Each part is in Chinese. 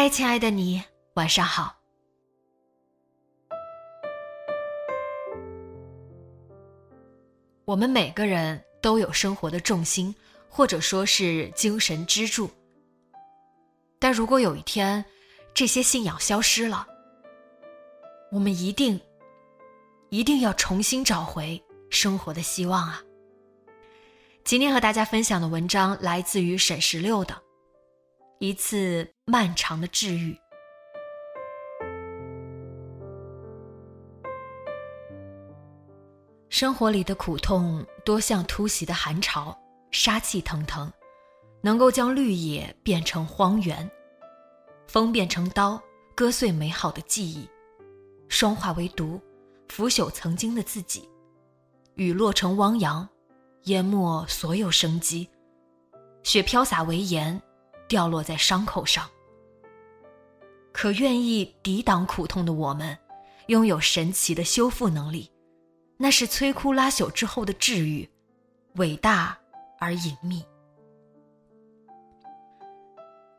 嗨，亲爱的你，晚上好。我们每个人都有生活的重心，或者说是精神支柱。但如果有一天，这些信仰消失了，我们一定，一定要重新找回生活的希望啊！今天和大家分享的文章来自于沈十六的。一次漫长的治愈。生活里的苦痛多像突袭的寒潮，杀气腾腾，能够将绿野变成荒原，风变成刀，割碎美好的记忆，霜化为毒，腐朽曾经的自己，雨落成汪洋，淹没所有生机，雪飘洒为盐。掉落在伤口上。可愿意抵挡苦痛的我们，拥有神奇的修复能力，那是摧枯拉朽之后的治愈，伟大而隐秘。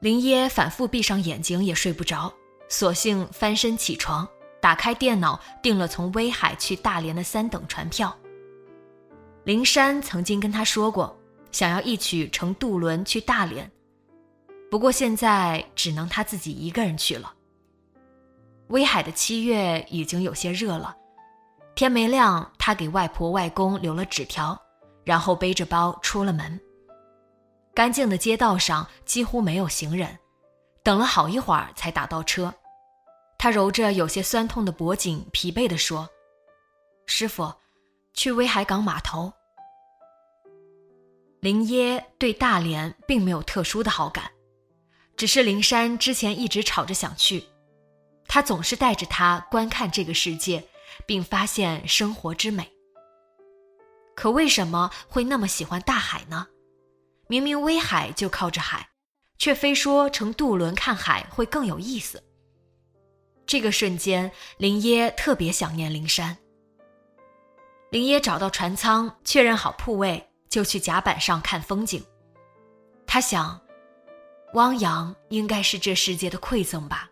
林耶反复闭上眼睛也睡不着，索性翻身起床，打开电脑订了从威海去大连的三等船票。林珊曾经跟他说过，想要一起乘渡轮去大连。不过现在只能他自己一个人去了。威海的七月已经有些热了，天没亮，他给外婆外公留了纸条，然后背着包出了门。干净的街道上几乎没有行人，等了好一会儿才打到车。他揉着有些酸痛的脖颈，疲惫地说：“师傅，去威海港码头。”林耶对大连并没有特殊的好感。只是灵山之前一直吵着想去，他总是带着他观看这个世界，并发现生活之美。可为什么会那么喜欢大海呢？明明威海就靠着海，却非说乘渡轮看海会更有意思。这个瞬间，林耶特别想念灵山。林耶找到船舱，确认好铺位，就去甲板上看风景。他想。汪洋应该是这世界的馈赠吧，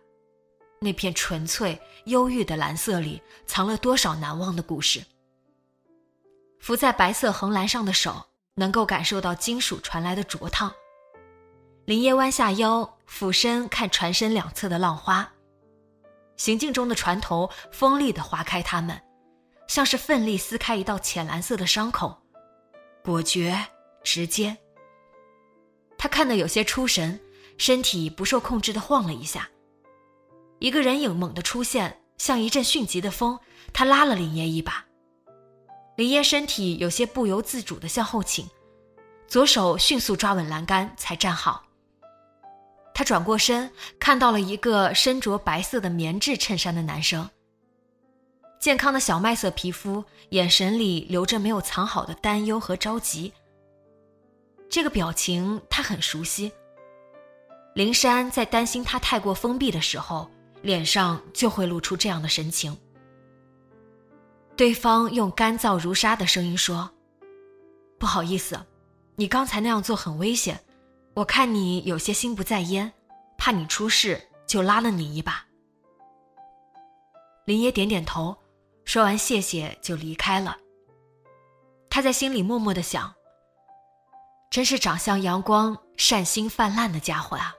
那片纯粹忧郁的蓝色里藏了多少难忘的故事。浮在白色横栏上的手能够感受到金属传来的灼烫。林耶弯下腰，俯身看船身两侧的浪花，行进中的船头锋利地划开它们，像是奋力撕开一道浅蓝色的伤口，果决直接。他看得有些出神。身体不受控制的晃了一下，一个人影猛地出现，像一阵迅疾的风。他拉了林烨一把，林烨身体有些不由自主的向后倾，左手迅速抓稳栏杆才站好。他转过身，看到了一个身着白色的棉质衬衫的男生，健康的小麦色皮肤，眼神里流着没有藏好的担忧和着急。这个表情他很熟悉。灵山在担心他太过封闭的时候，脸上就会露出这样的神情。对方用干燥如沙的声音说：“不好意思，你刚才那样做很危险，我看你有些心不在焉，怕你出事，就拉了你一把。”林爷点点头，说完谢谢就离开了。他在心里默默的想：真是长相阳光、善心泛滥的家伙啊！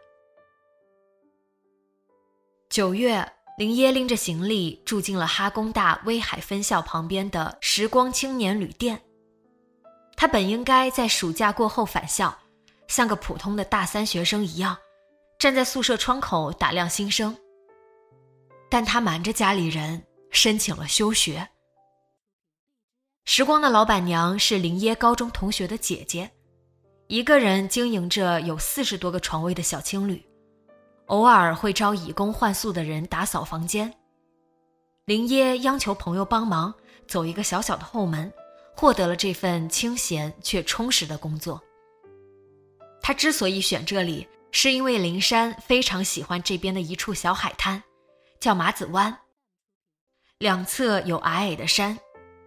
九月，林耶拎着行李住进了哈工大威海分校旁边的时光青年旅店。他本应该在暑假过后返校，像个普通的大三学生一样，站在宿舍窗口打量新生。但他瞒着家里人申请了休学。时光的老板娘是林耶高中同学的姐姐，一个人经营着有四十多个床位的小青旅，偶尔会招以工换宿的人打扫房间。林耶央求朋友帮忙走一个小小的后门，获得了这份清闲却充实的工作。他之所以选这里，是因为灵山非常喜欢这边的一处小海滩，叫马子湾，两侧有矮矮的山。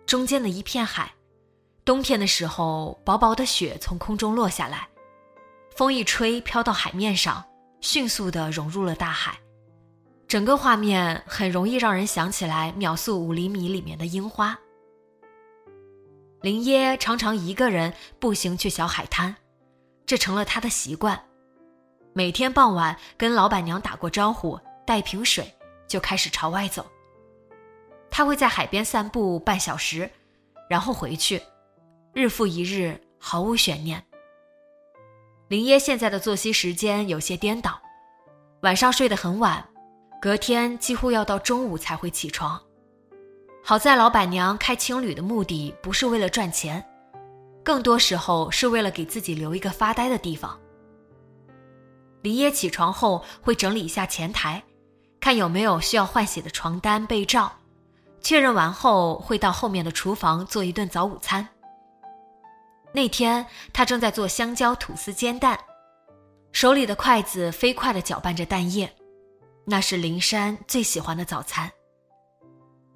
中间的一片海，冬天的时候，薄薄的雪从空中落下来，风一吹，飘到海面上，迅速地融入了大海。整个画面很容易让人想起来《秒速五厘米》里面的樱花。林耶常常一个人步行去小海滩，这成了他的习惯。每天傍晚跟老板娘打过招呼，带瓶水，就开始朝外走。他会在海边散步半小时，然后回去，日复一日，毫无悬念。林耶现在的作息时间有些颠倒，晚上睡得很晚，隔天几乎要到中午才会起床。好在老板娘开青旅的目的不是为了赚钱，更多时候是为了给自己留一个发呆的地方。林耶起床后会整理一下前台，看有没有需要换洗的床单被罩。确认完后，会到后面的厨房做一顿早午餐。那天他正在做香蕉吐司煎蛋，手里的筷子飞快地搅拌着蛋液，那是林珊最喜欢的早餐。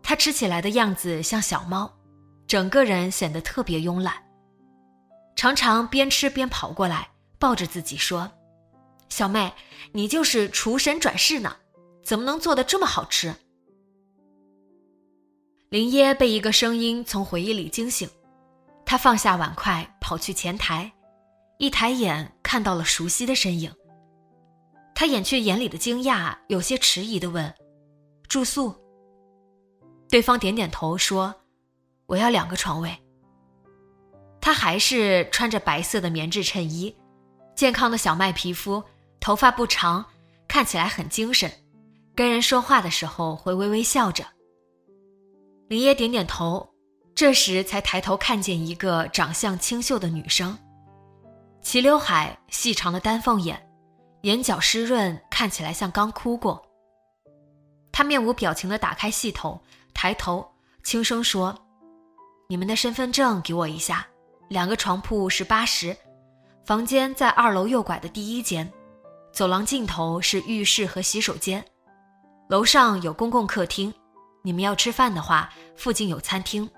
他吃起来的样子像小猫，整个人显得特别慵懒，常常边吃边跑过来，抱着自己说：“小妹，你就是厨神转世呢，怎么能做的这么好吃？”林耶被一个声音从回忆里惊醒，他放下碗筷，跑去前台，一抬眼看到了熟悉的身影。他掩去眼里的惊讶，有些迟疑的问：“住宿？”对方点点头说：“我要两个床位。”他还是穿着白色的棉质衬衣，健康的小麦皮肤，头发不长，看起来很精神，跟人说话的时候会微微笑着。林耶点点头，这时才抬头看见一个长相清秀的女生，齐刘海、细长的丹凤眼，眼角湿润，看起来像刚哭过。她面无表情地打开系统，抬头轻声说：“你们的身份证给我一下，两个床铺是八十，房间在二楼右拐的第一间，走廊尽头是浴室和洗手间，楼上有公共客厅。”你们要吃饭的话，附近有餐厅，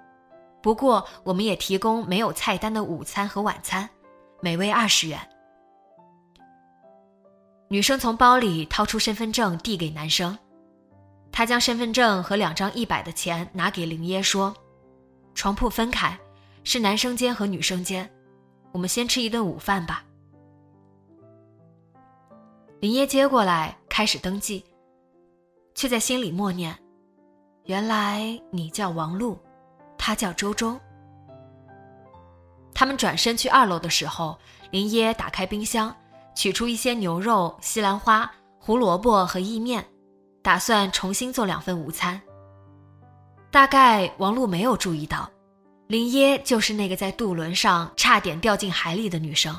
不过我们也提供没有菜单的午餐和晚餐，每位二十元。女生从包里掏出身份证递给男生，他将身份证和两张一百的钱拿给林耶说：“床铺分开，是男生间和女生间，我们先吃一顿午饭吧。”林耶接过来开始登记，却在心里默念。原来你叫王璐，他叫周周。他们转身去二楼的时候，林耶打开冰箱，取出一些牛肉、西兰花、胡萝卜和意面，打算重新做两份午餐。大概王璐没有注意到，林耶就是那个在渡轮上差点掉进海里的女生。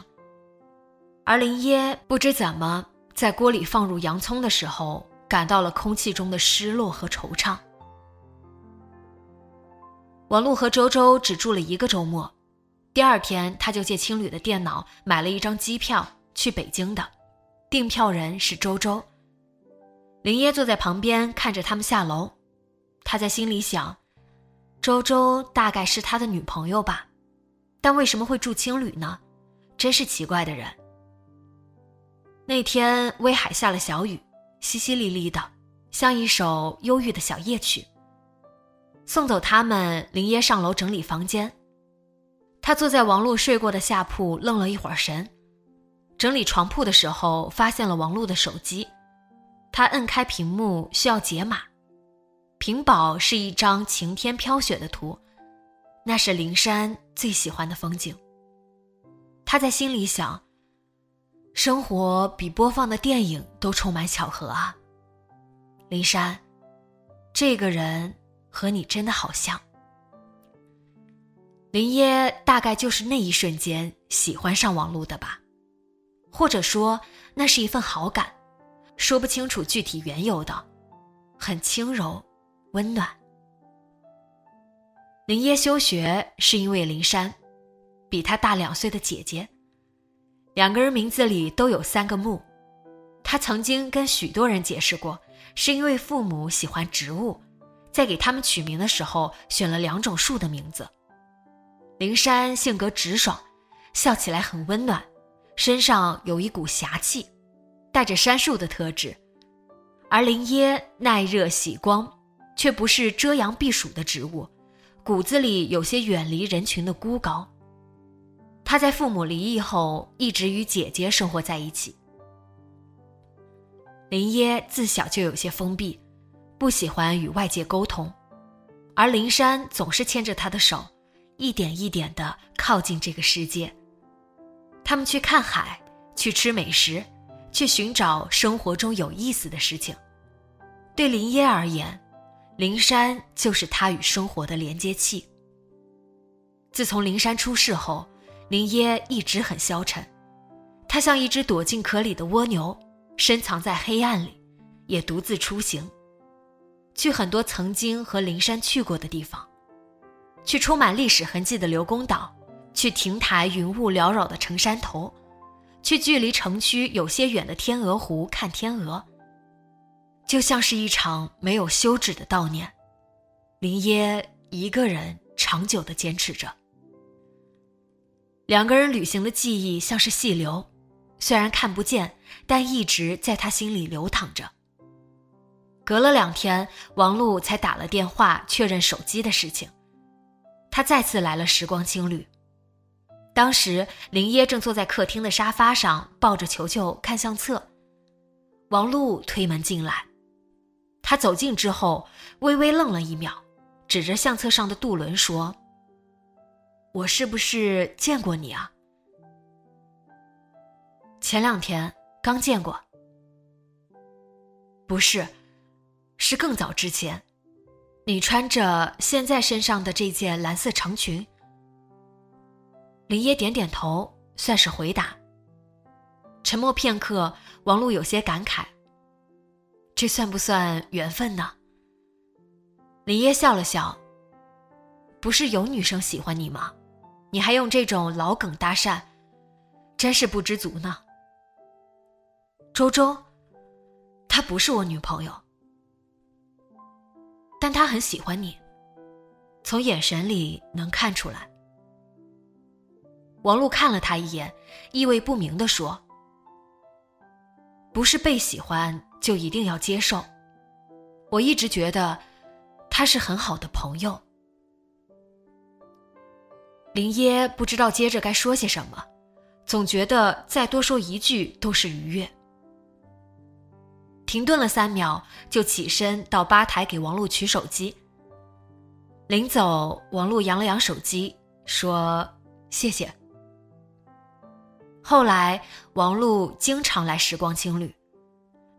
而林耶不知怎么在锅里放入洋葱的时候，感到了空气中的失落和惆怅。王璐和周周只住了一个周末，第二天他就借青旅的电脑买了一张机票去北京的，订票人是周周。林耶坐在旁边看着他们下楼，他在心里想：周周大概是他的女朋友吧，但为什么会住青旅呢？真是奇怪的人。那天威海下了小雨，淅淅沥沥的，像一首忧郁的小夜曲。送走他们，林耶上楼整理房间。他坐在王璐睡过的下铺，愣了一会儿神。整理床铺的时候，发现了王璐的手机。他摁开屏幕，需要解码。屏保是一张晴天飘雪的图，那是灵山最喜欢的风景。他在心里想：生活比播放的电影都充满巧合啊。灵山，这个人和你真的好像。林耶大概就是那一瞬间喜欢上王璐的吧，或者说那是一份好感，说不清楚具体缘由的，很轻柔，温暖。林耶休学是因为林山，比他大两岁的姐姐，两个人名字里都有三个木，他曾经跟许多人解释过，是因为父母喜欢植物，在给他们取名的时候选了两种树的名字。灵山性格直爽，笑起来很温暖，身上有一股侠气，带着杉树的特质；而林耶耐热喜光，却不是遮阳避暑的植物，骨子里有些远离人群的孤高。他在父母离异后，一直与姐姐生活在一起。林耶自小就有些封闭，不喜欢与外界沟通，而灵山总是牵着他的手。一点一点的靠近这个世界。他们去看海，去吃美食，去寻找生活中有意思的事情。对林耶而言，灵山就是他与生活的连接器。自从灵山出事后，林耶一直很消沉，他像一只躲进壳里的蜗牛，深藏在黑暗里，也独自出行，去很多曾经和灵山去过的地方。去充满历史痕迹的刘公岛，去亭台云雾缭绕的城山头，去距离城区有些远的天鹅湖看天鹅。就像是一场没有休止的悼念，林耶一个人长久的坚持着。两个人旅行的记忆像是细流，虽然看不见，但一直在他心里流淌着。隔了两天，王璐才打了电话确认手机的事情。他再次来了时光青旅。当时林耶正坐在客厅的沙发上，抱着球球看相册。王璐推门进来，他走近之后，微微愣了一秒，指着相册上的渡轮说：“我是不是见过你啊？前两天刚见过。不是，是更早之前。”你穿着现在身上的这件蓝色长裙。林耶点点头，算是回答。沉默片刻，王璐有些感慨：“这算不算缘分呢？”林烨笑了笑：“不是有女生喜欢你吗？你还用这种老梗搭讪，真是不知足呢。”周周，她不是我女朋友。但他很喜欢你，从眼神里能看出来。王璐看了他一眼，意味不明的说：“不是被喜欢就一定要接受。我一直觉得他是很好的朋友。”林耶不知道接着该说些什么，总觉得再多说一句都是愉悦。停顿了三秒，就起身到吧台给王璐取手机。临走，王璐扬了扬手机，说：“谢谢。”后来，王璐经常来时光青旅，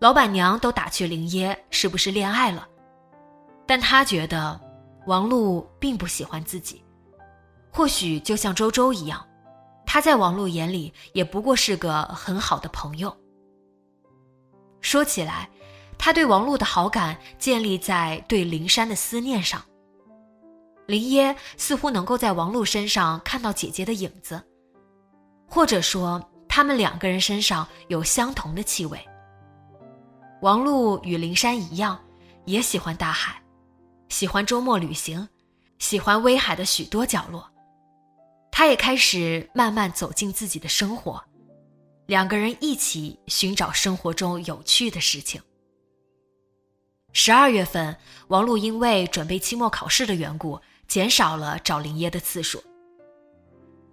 老板娘都打趣林耶是不是恋爱了，但她觉得王璐并不喜欢自己，或许就像周周一样，他在王璐眼里也不过是个很好的朋友。说起来，他对王璐的好感建立在对林山的思念上。林耶似乎能够在王璐身上看到姐姐的影子，或者说他们两个人身上有相同的气味。王璐与林山一样，也喜欢大海，喜欢周末旅行，喜欢威海的许多角落。他也开始慢慢走进自己的生活。两个人一起寻找生活中有趣的事情。十二月份，王璐因为准备期末考试的缘故，减少了找林耶的次数。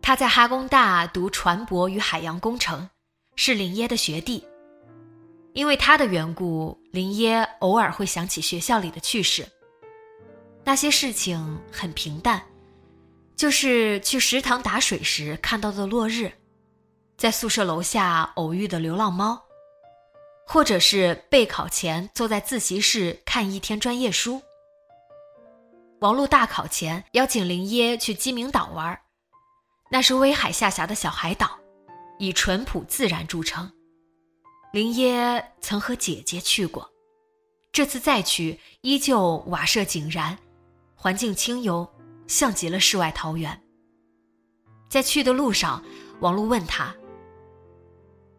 他在哈工大读船舶与海洋工程，是林耶的学弟。因为他的缘故，林耶偶尔会想起学校里的趣事。那些事情很平淡，就是去食堂打水时看到的落日，在宿舍楼下偶遇的流浪猫，或者是备考前坐在自习室看一天专业书。王璐大考前邀请林耶去鸡鸣岛玩，那是威海下辖的小海岛，以淳朴自然著称。林耶曾和姐姐去过，这次再去依旧瓦舍井然，环境清幽，像极了世外桃源。在去的路上，王璐问他：“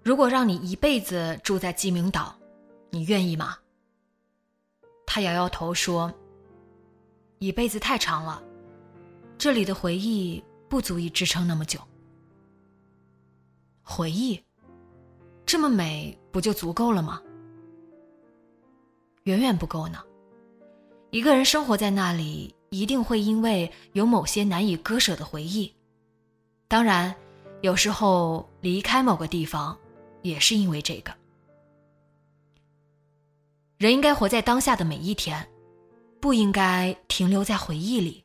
如果让你一辈子住在鸡鸣岛，你愿意吗？”他摇摇头说。一辈子太长了，这里的回忆不足以支撑那么久。回忆，这么美，不就足够了吗？远远不够呢。一个人生活在那里，一定会因为有某些难以割舍的回忆。当然，有时候离开某个地方，也是因为这个。人应该活在当下的每一天。不应该停留在回忆里。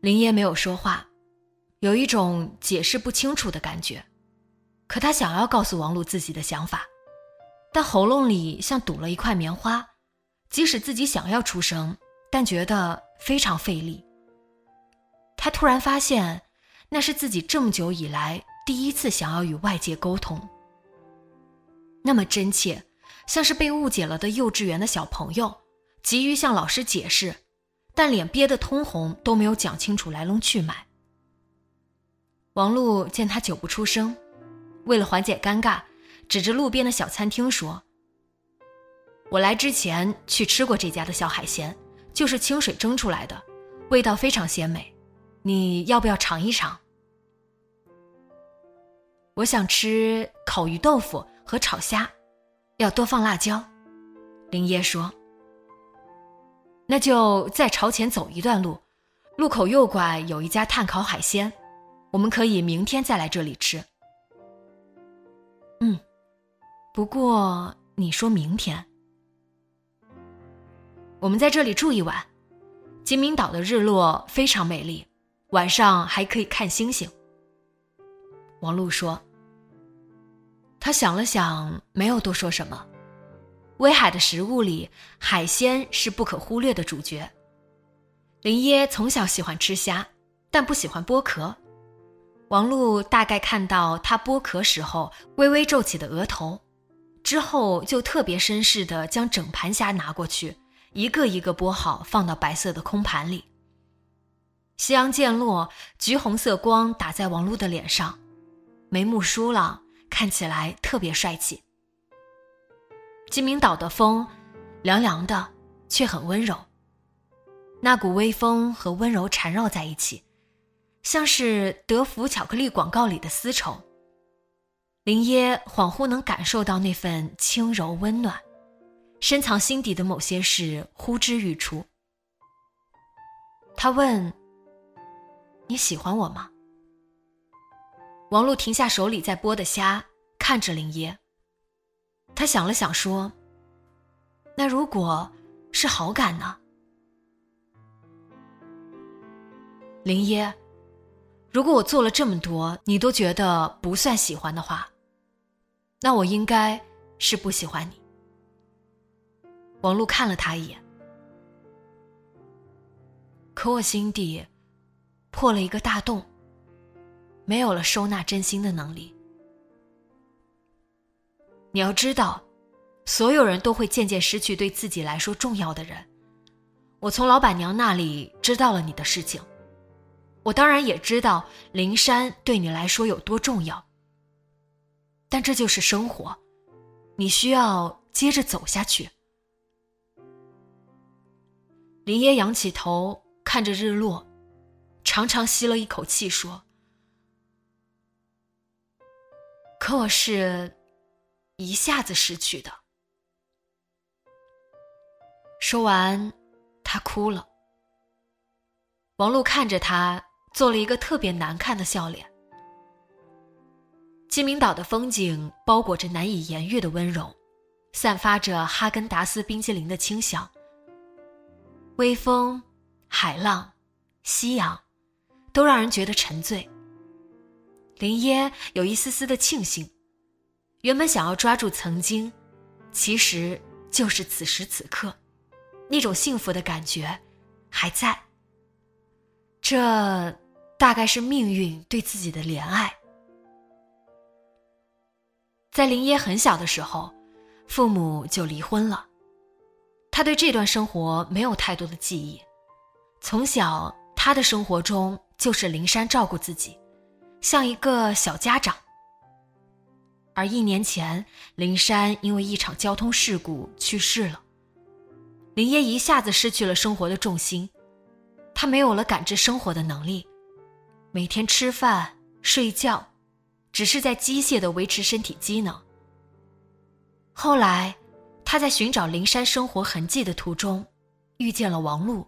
林耶没有说话，有一种解释不清楚的感觉。可他想要告诉王璐自己的想法，但喉咙里像堵了一块棉花，即使自己想要出声，但觉得非常费力。他突然发现，那是自己这么久以来第一次想要与外界沟通，那么真切。像是被误解了的幼稚园的小朋友，急于向老师解释，但脸憋得通红，都没有讲清楚来龙去脉。王璐见他久不出声，为了缓解尴尬，指着路边的小餐厅说：“我来之前去吃过这家的小海鲜，就是清水蒸出来的，味道非常鲜美，你要不要尝一尝？”我想吃烤鱼豆腐和炒虾。要多放辣椒，林耶说：“那就再朝前走一段路，路口右拐有一家炭烤海鲜，我们可以明天再来这里吃。”嗯，不过你说明天，我们在这里住一晚。金明岛的日落非常美丽，晚上还可以看星星。王璐说。他想了想，没有多说什么。威海的食物里，海鲜是不可忽略的主角。林耶从小喜欢吃虾，但不喜欢剥壳。王璐大概看到他剥壳时候微微皱起的额头，之后就特别绅士的将整盘虾拿过去，一个一个剥好，放到白色的空盘里。夕阳渐落，橘红色光打在王璐的脸上，眉目疏朗。看起来特别帅气。金明岛的风，凉凉的，却很温柔。那股微风和温柔缠绕在一起，像是德芙巧克力广告里的丝绸。林耶恍惚能感受到那份轻柔温暖，深藏心底的某些事呼之欲出。他问：“你喜欢我吗？”王璐停下手里在剥的虾，看着林耶。他想了想，说：“那如果是好感呢？”林耶，如果我做了这么多，你都觉得不算喜欢的话，那我应该是不喜欢你。王璐看了他一眼，可我心底破了一个大洞。没有了收纳真心的能力。你要知道，所有人都会渐渐失去对自己来说重要的人。我从老板娘那里知道了你的事情，我当然也知道灵山对你来说有多重要。但这就是生活，你需要接着走下去。林爷仰起头，看着日落，长长吸了一口气，说。可我是一下子失去的。说完，他哭了。王璐看着他，做了一个特别难看的笑脸。鸡鸣岛的风景包裹着难以言喻的温柔，散发着哈根达斯冰淇淋的清香。微风、海浪、夕阳，都让人觉得沉醉。林耶有一丝丝的庆幸，原本想要抓住曾经，其实就是此时此刻，那种幸福的感觉还在。这大概是命运对自己的怜爱。在林耶很小的时候，父母就离婚了。他对这段生活没有太多的记忆。从小，他的生活中就是灵山照顾自己，像一个小家长。而一年前，林山因为一场交通事故去世了。林耶一下子失去了生活的重心，他没有了感知生活的能力，每天吃饭睡觉。只是在机械的维持身体机能。后来，他在寻找灵山生活痕迹的途中，遇见了王璐。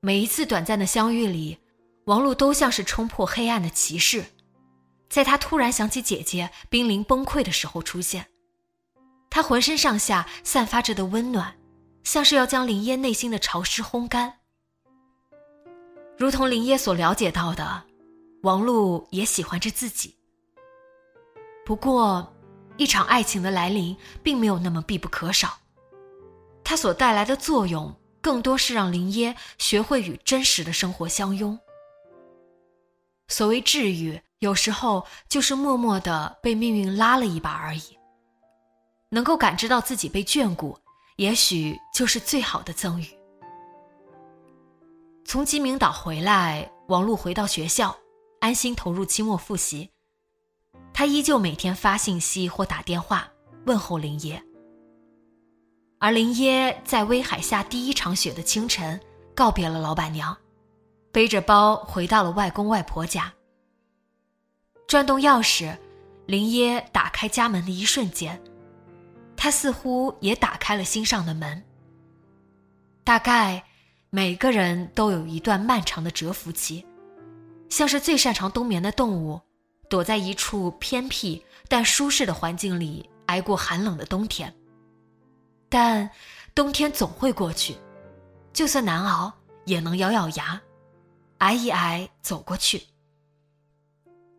每一次短暂的相遇里，王璐都像是冲破黑暗的骑士，在他突然想起姐姐濒临崩溃的时候出现。他浑身上下散发着的温暖，像是要将林耶内心的潮湿烘干。如同林耶所了解到的。王璐也喜欢着自己。不过，一场爱情的来临并没有那么必不可少。它所带来的作用，更多是让林耶学会与真实的生活相拥。所谓治愈，有时候就是默默的被命运拉了一把而已。能够感知到自己被眷顾，也许就是最好的赠予。从鸡鸣岛回来，王璐回到学校。安心投入期末复习，他依旧每天发信息或打电话问候林耶。而林耶在威海下第一场雪的清晨告别了老板娘，背着包回到了外公外婆家。转动钥匙，林耶打开家门的一瞬间，他似乎也打开了心上的门。大概每个人都有一段漫长的蛰伏期。像是最擅长冬眠的动物，躲在一处偏僻但舒适的环境里，挨过寒冷的冬天。但冬天总会过去，就算难熬，也能咬咬牙，挨一挨走过去。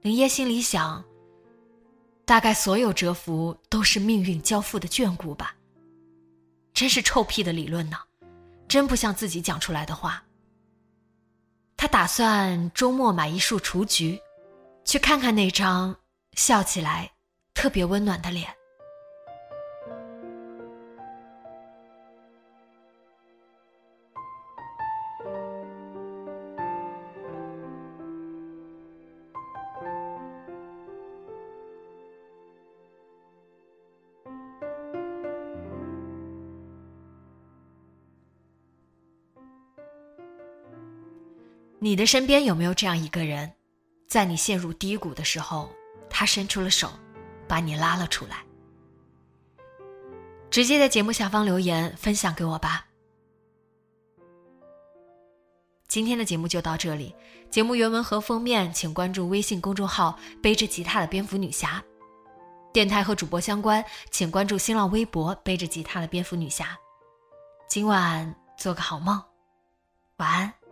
林耶心里想：大概所有蛰伏都是命运交付的眷顾吧。真是臭屁的理论呢，真不像自己讲出来的话。他打算周末买一束雏菊，去看看那张笑起来特别温暖的脸。你的身边有没有这样一个人，在你陷入低谷的时候，他伸出了手，把你拉了出来？直接在节目下方留言分享给我吧。今天的节目就到这里，节目原文和封面请关注微信公众号“背着吉他的蝙蝠女侠”，电台和主播相关请关注新浪微博“背着吉他的蝙蝠女侠”。今晚做个好梦，晚安。